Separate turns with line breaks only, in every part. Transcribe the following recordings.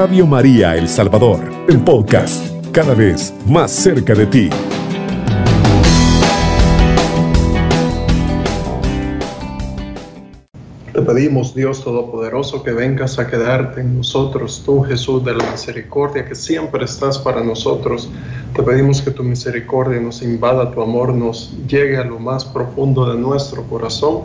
Radio María El Salvador, el podcast, cada vez más cerca de ti.
Te pedimos, Dios Todopoderoso, que vengas a quedarte en nosotros, tú Jesús de la misericordia, que siempre estás para nosotros. Te pedimos que tu misericordia nos invada, tu amor nos llegue a lo más profundo de nuestro corazón.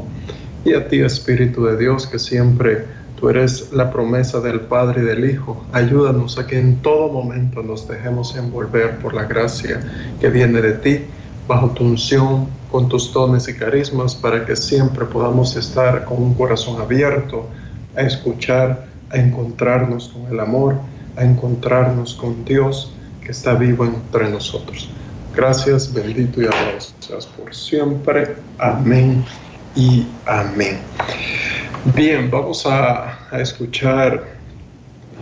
Y a ti, Espíritu de Dios, que siempre Tú eres la promesa del Padre y del Hijo. Ayúdanos a que en todo momento nos dejemos envolver por la gracia que viene de ti, bajo tu unción, con tus dones y carismas, para que siempre podamos estar con un corazón abierto a escuchar, a encontrarnos con el amor, a encontrarnos con Dios que está vivo entre nosotros. Gracias, bendito y alabado seas por siempre. Amén y amén. Bien, vamos a, escuchar,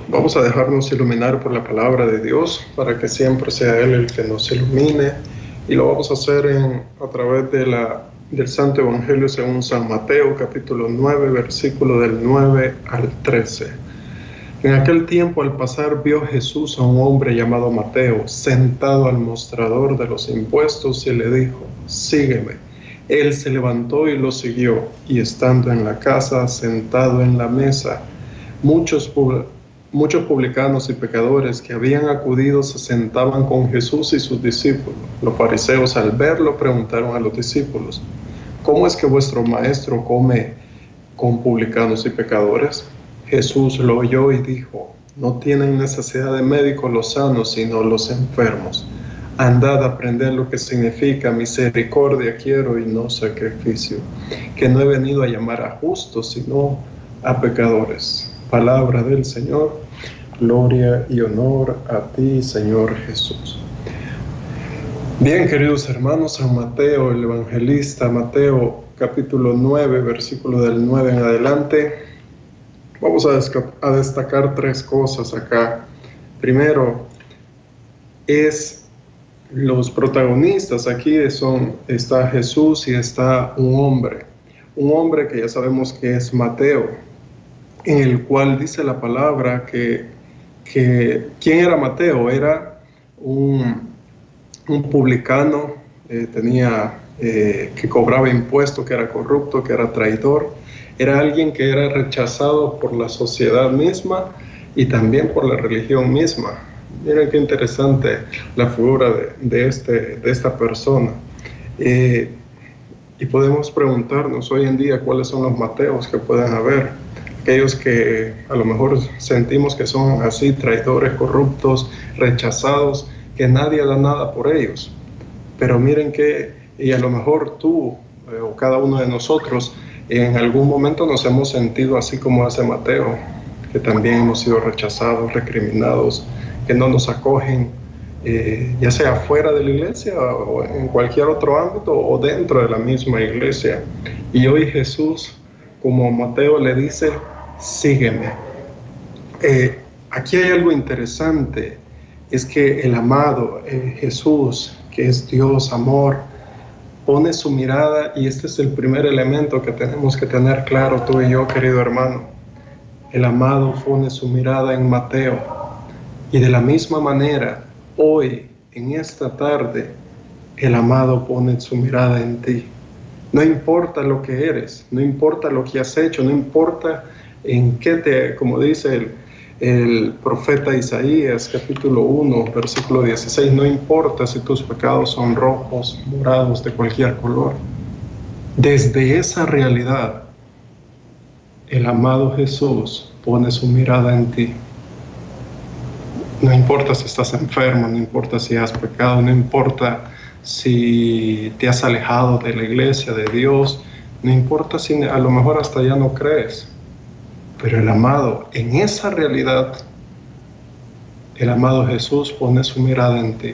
vamos a dejarnos iluminar por la palabra de Dios para que siempre sea Él el que nos ilumine y lo vamos a hacer en, a través de la, del Santo Evangelio según San Mateo capítulo 9 versículo del 9 al 13. En aquel tiempo al pasar vio Jesús a un hombre llamado Mateo sentado al mostrador de los impuestos y le dijo, sígueme. Él se levantó y lo siguió, y estando en la casa, sentado en la mesa, muchos, muchos publicanos y pecadores que habían acudido se sentaban con Jesús y sus discípulos. Los fariseos al verlo preguntaron a los discípulos, ¿cómo es que vuestro maestro come con publicanos y pecadores? Jesús lo oyó y dijo, no tienen necesidad de médicos los sanos, sino los enfermos andad a aprender lo que significa misericordia quiero y no sacrificio, que no he venido a llamar a justos, sino a pecadores. Palabra del Señor, gloria y honor a ti, Señor Jesús. Bien, queridos hermanos, San Mateo, el evangelista, Mateo capítulo 9, versículo del 9 en adelante, vamos a, a destacar tres cosas acá. Primero, es los protagonistas aquí son, está Jesús y está un hombre, un hombre que ya sabemos que es Mateo, en el cual dice la palabra que, que ¿quién era Mateo? Era un, un publicano, eh, tenía, eh, que cobraba impuestos, que era corrupto, que era traidor, era alguien que era rechazado por la sociedad misma y también por la religión misma Miren qué interesante la figura de, este, de esta persona. Eh, y podemos preguntarnos hoy en día cuáles son los Mateos que pueden haber. Aquellos que a lo mejor sentimos que son así, traidores, corruptos, rechazados, que nadie da nada por ellos. Pero miren que, y a lo mejor tú eh, o cada uno de nosotros, en algún momento nos hemos sentido así como hace Mateo, que también hemos sido rechazados, recriminados, que no nos acogen, eh, ya sea fuera de la iglesia o en cualquier otro ámbito o dentro de la misma iglesia. Y hoy Jesús, como Mateo le dice, sígueme. Eh, aquí hay algo interesante, es que el amado eh, Jesús, que es Dios, amor, pone su mirada y este es el primer elemento que tenemos que tener claro tú y yo, querido hermano. El amado pone su mirada en Mateo y de la misma manera, hoy, en esta tarde, el amado pone su mirada en ti. No importa lo que eres, no importa lo que has hecho, no importa en qué te, como dice el, profeta Isaías, capítulo 1, versículo 16, no importa si tus pecados son rojos, morados, de cualquier color. Desde esa realidad, el amado Jesús pone su mirada en ti. No importa si estás enfermo, no importa si has pecado, no importa si te has alejado de la iglesia, de Dios, no importa si a lo mejor hasta ya no crees, pero el amado, en esa realidad, el amado Jesús pone su mirada en ti.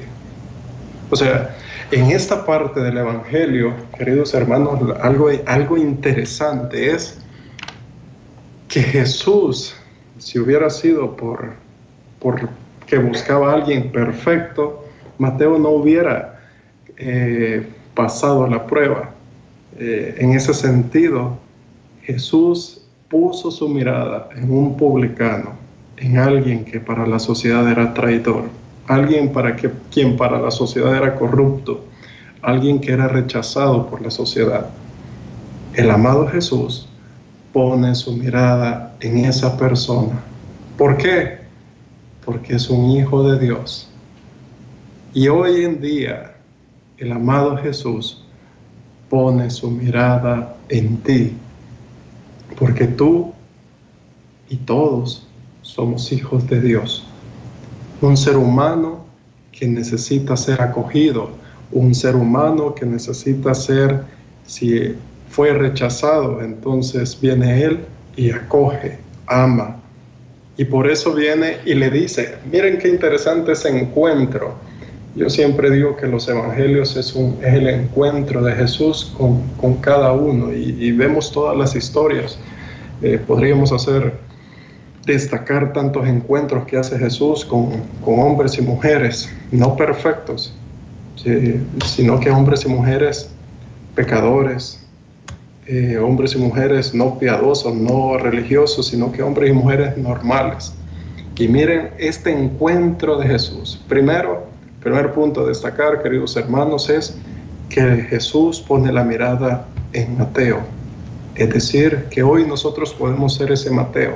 O sea, en esta parte del Evangelio, queridos hermanos, algo, algo interesante es que Jesús, si hubiera sido por, por que buscaba a alguien perfecto, Mateo no hubiera eh, pasado la prueba. Eh, en ese sentido, Jesús puso su mirada en un publicano, en alguien que para la sociedad era traidor, alguien para que, quien para la sociedad era corrupto, alguien que era rechazado por la sociedad. El amado Jesús pone su mirada en esa persona. ¿Por qué? Porque es un hijo de Dios. Y hoy en día el amado Jesús pone su mirada en ti, porque tú y todos somos hijos de Dios. Un ser humano que necesita ser acogido, un ser humano que necesita ser, si fue rechazado, entonces viene Él y acoge, ama. Y por eso viene y le dice, miren qué interesante ese encuentro. Yo siempre digo que los evangelios es, el encuentro de Jesús con, cada uno y, vemos todas las historias. Eh, podríamos hacer destacar tantos encuentros que hace Jesús con, hombres y mujeres, no perfectos, sino que hombres y mujeres pecadores, eh, hombres y mujeres no piadosos, no religiosos, sino que hombres y mujeres normales. Y miren este encuentro de Jesús. Primero, primer punto a destacar, queridos hermanos, es que Jesús pone la mirada en Mateo. Es decir, que hoy nosotros podemos ser ese Mateo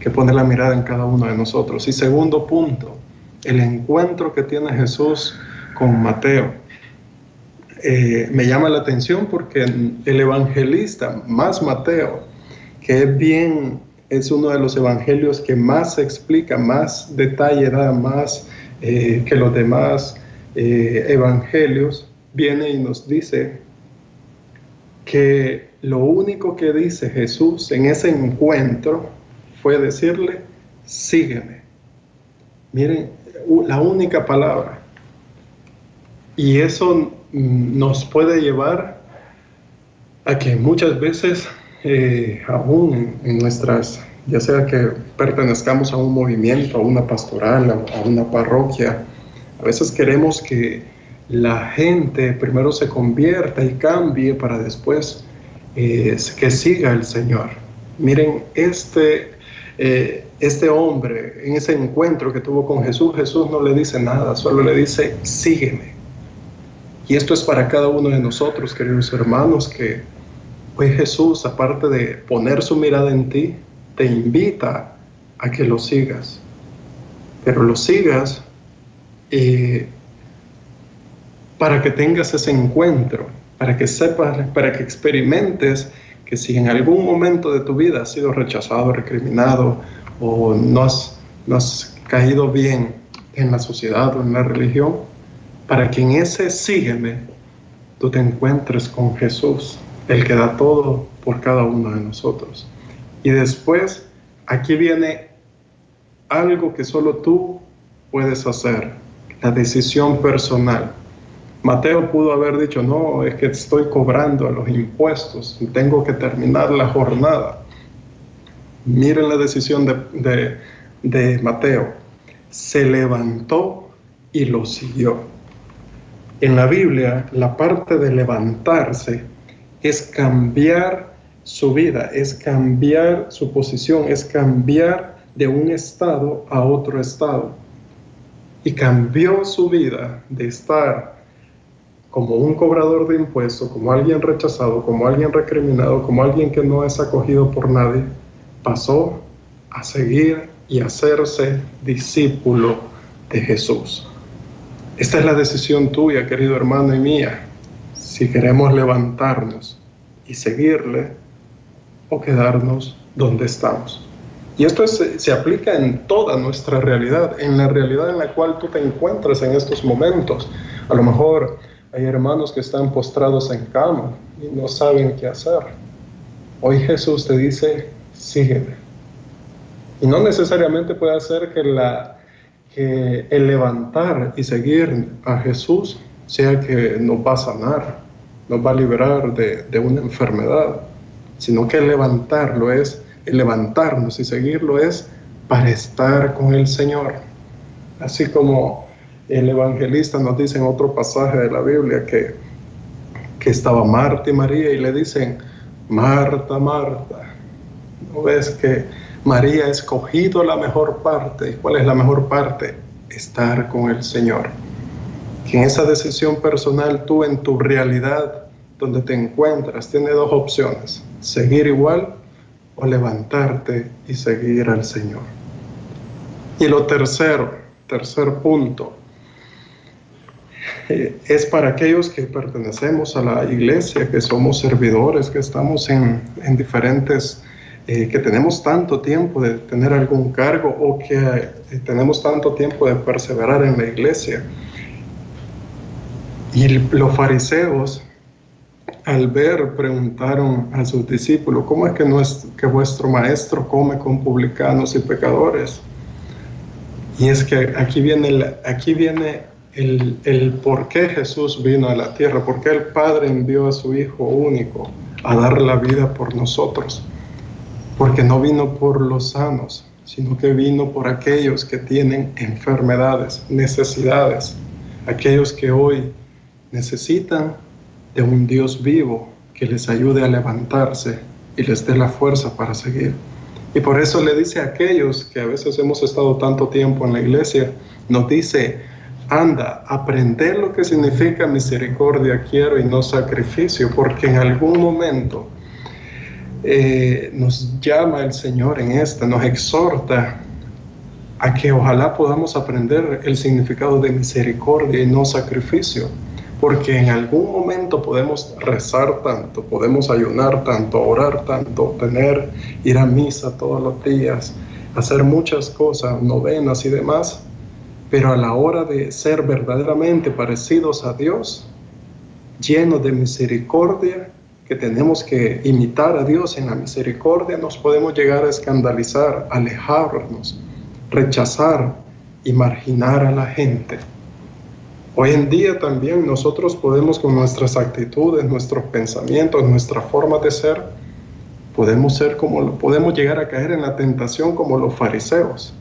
que pone la mirada en cada uno de nosotros. Y segundo punto, el encuentro que tiene Jesús con Mateo. Eh, me llama la atención porque el evangelista, más Mateo, que es bien, es uno de los evangelios que más explica, más detalle da, más eh, que los demás eh, evangelios, viene y nos dice que lo único que dice Jesús en ese encuentro fue decirle, sígueme. Miren, la única palabra. Y eso nos puede llevar a que muchas veces, eh, aún en, nuestras, ya sea que pertenezcamos a un movimiento, a una pastoral, a, una parroquia, a veces queremos que la gente primero se convierta y cambie para después eh, que siga el Señor. Miren, este eh, este hombre en ese encuentro que tuvo con Jesús, Jesús no le dice nada, solo le dice, sígueme. Y esto es para cada uno de nosotros, queridos hermanos, que hoy Jesús, aparte de poner su mirada en ti, te invita a que lo sigas. Pero lo sigas eh, para que tengas ese encuentro, para que sepas, para que experimentes que si en algún momento de tu vida has sido rechazado, recriminado o no has, caído bien en la sociedad o en la religión, para que en ese sígueme tú te encuentres con Jesús, el que da todo por cada uno de nosotros. Y después, aquí viene algo que solo tú puedes hacer, la decisión personal. Mateo pudo haber dicho, no, es que estoy cobrando los impuestos, tengo que terminar la jornada. Miren la decisión de, de Mateo. Se levantó y lo siguió. En la Biblia, la parte de levantarse es cambiar su vida, es cambiar su posición, es cambiar de un estado a otro estado. Y cambió su vida de estar como un cobrador de impuestos, como alguien rechazado, como alguien recriminado, como alguien que no es acogido por nadie, pasó a seguir y hacerse discípulo de Jesús. Esta es la decisión tuya, querido hermano y mía, si queremos levantarnos y seguirle o quedarnos donde estamos. Y esto se aplica en toda nuestra realidad, en la realidad en la cual tú te encuentras en estos momentos. A lo mejor hay hermanos que están postrados en cama y no saben qué hacer. Hoy Jesús te dice, sígueme. Y no necesariamente puede hacer que, la, que el levantar y seguir a Jesús sea que nos va a sanar, nos va a liberar de, de una enfermedad, sino que el levantarlo es, el levantarnos y seguirlo es para estar con el Señor. Así como el evangelista nos dice en otro pasaje de la Biblia que, que estaba Marta y María y le dicen, Marta, Marta, ¿No ves que María ha escogido la mejor parte? ¿Y cuál es la mejor parte? Estar con el Señor. Que en esa decisión personal tú en tu realidad donde te encuentras tienes dos opciones, seguir igual o levantarte y seguir al Señor. Y lo tercero, tercer punto, eh, es para aquellos que pertenecemos a la iglesia, que somos servidores, que estamos en, diferentes, eh, que tenemos tanto tiempo de tener algún cargo o que eh, tenemos tanto tiempo de perseverar en la iglesia. Y los fariseos, al ver, preguntaron a sus discípulos, ¿cómo es que, que vuestro maestro come con publicanos y pecadores? Y es que aquí viene, aquí viene el, el, por qué Jesús vino a la tierra, por qué el Padre envió a su Hijo único a dar la vida por nosotros. Porque no vino por los sanos, sino que vino por aquellos que tienen enfermedades, necesidades, aquellos que hoy necesitan de un Dios vivo que les ayude a levantarse y les dé la fuerza para seguir. Y por eso le dice a aquellos que a veces hemos estado tanto tiempo en la iglesia, nos dice, anda, aprender lo que significa misericordia quiero y no sacrificio, porque en algún momento eh, nos llama el Señor en esta, nos exhorta a que ojalá podamos aprender el significado de misericordia y no sacrificio, porque en algún momento podemos rezar tanto, podemos ayunar tanto, orar tanto, tener, ir a misa todos los días, hacer muchas cosas, novenas y demás, pero a la hora de ser verdaderamente parecidos a Dios, llenos de misericordia, que tenemos que imitar a Dios en la misericordia, nos podemos llegar a escandalizar, alejarnos, rechazar y marginar a la gente. Hoy en día también nosotros podemos con nuestras actitudes, nuestros pensamientos, nuestra forma de ser, podemos ser como podemos llegar a caer en la tentación como los fariseos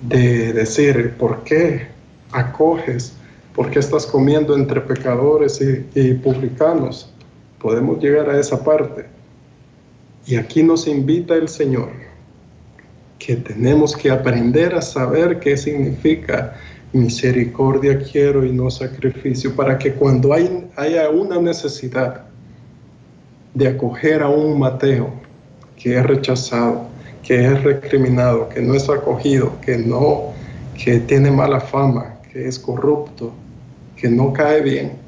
de decir, ¿por qué acoges? ¿Por qué estás comiendo entre pecadores y, publicanos? Podemos llegar a esa parte. Y aquí nos invita el Señor que tenemos que aprender a saber qué significa misericordia quiero y no sacrificio, para que cuando hay, haya una necesidad de acoger a un Mateo que es rechazado, que es recriminado, que no es acogido, que no, que tiene mala fama, que es corrupto, que no cae bien,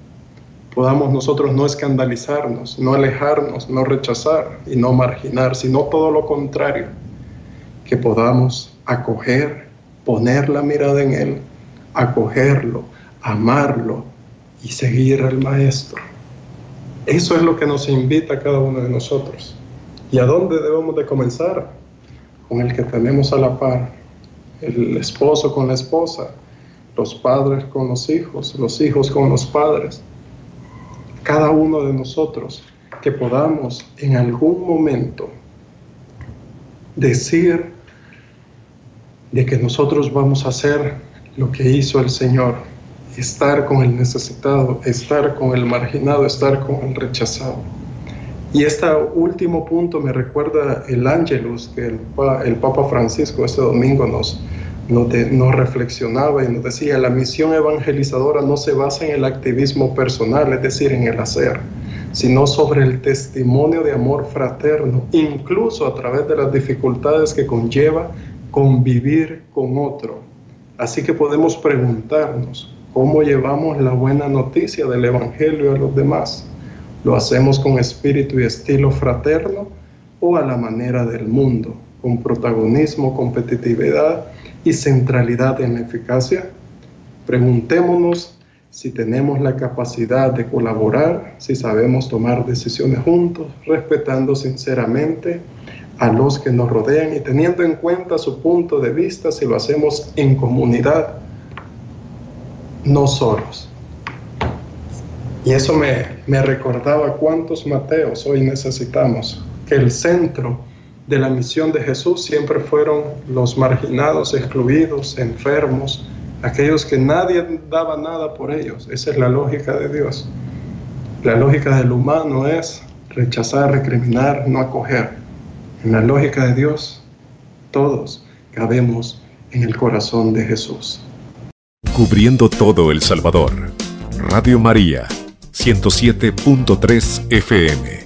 podamos nosotros no escandalizarnos, no alejarnos, no rechazar y no marginar, sino todo lo contrario, que podamos acoger, poner la mirada en Él, acogerlo, amarlo y seguir al Maestro. Eso es lo que nos invita cada uno de nosotros. ¿Y a dónde debemos de comenzar? con el que tenemos a la par, el esposo con la esposa, los padres con los hijos, los hijos con los padres, cada uno de nosotros que podamos en algún momento decir de que nosotros vamos a hacer lo que hizo el Señor, estar con el necesitado, estar con el marginado, estar con el rechazado. Y este último punto me recuerda el ángelus que el, Papa Francisco este domingo nos, nos, reflexionaba y nos decía, la misión evangelizadora no se basa en el activismo personal, es decir, en el hacer, sino sobre el testimonio de amor fraterno, incluso a través de las dificultades que conlleva convivir con otro. Así que podemos preguntarnos, ¿cómo llevamos la buena noticia del Evangelio a los demás? ¿Lo hacemos con espíritu y estilo fraterno o a la manera del mundo, con protagonismo, competitividad y centralidad en la eficacia? Preguntémonos si tenemos la capacidad de colaborar, si sabemos tomar decisiones juntos, respetando sinceramente a los que nos rodean y teniendo en cuenta su punto de vista si lo hacemos en comunidad, no solos. Y eso me, me recordaba cuántos Mateos hoy necesitamos, que el centro de la misión de Jesús siempre fueron los marginados, excluidos, enfermos, aquellos que nadie daba nada por ellos. Esa es la lógica de Dios. La lógica del humano es rechazar, recriminar, no acoger. En la lógica de Dios, todos cabemos en el corazón de Jesús.
Cubriendo todo El Salvador. Radio María, 107.3 FM.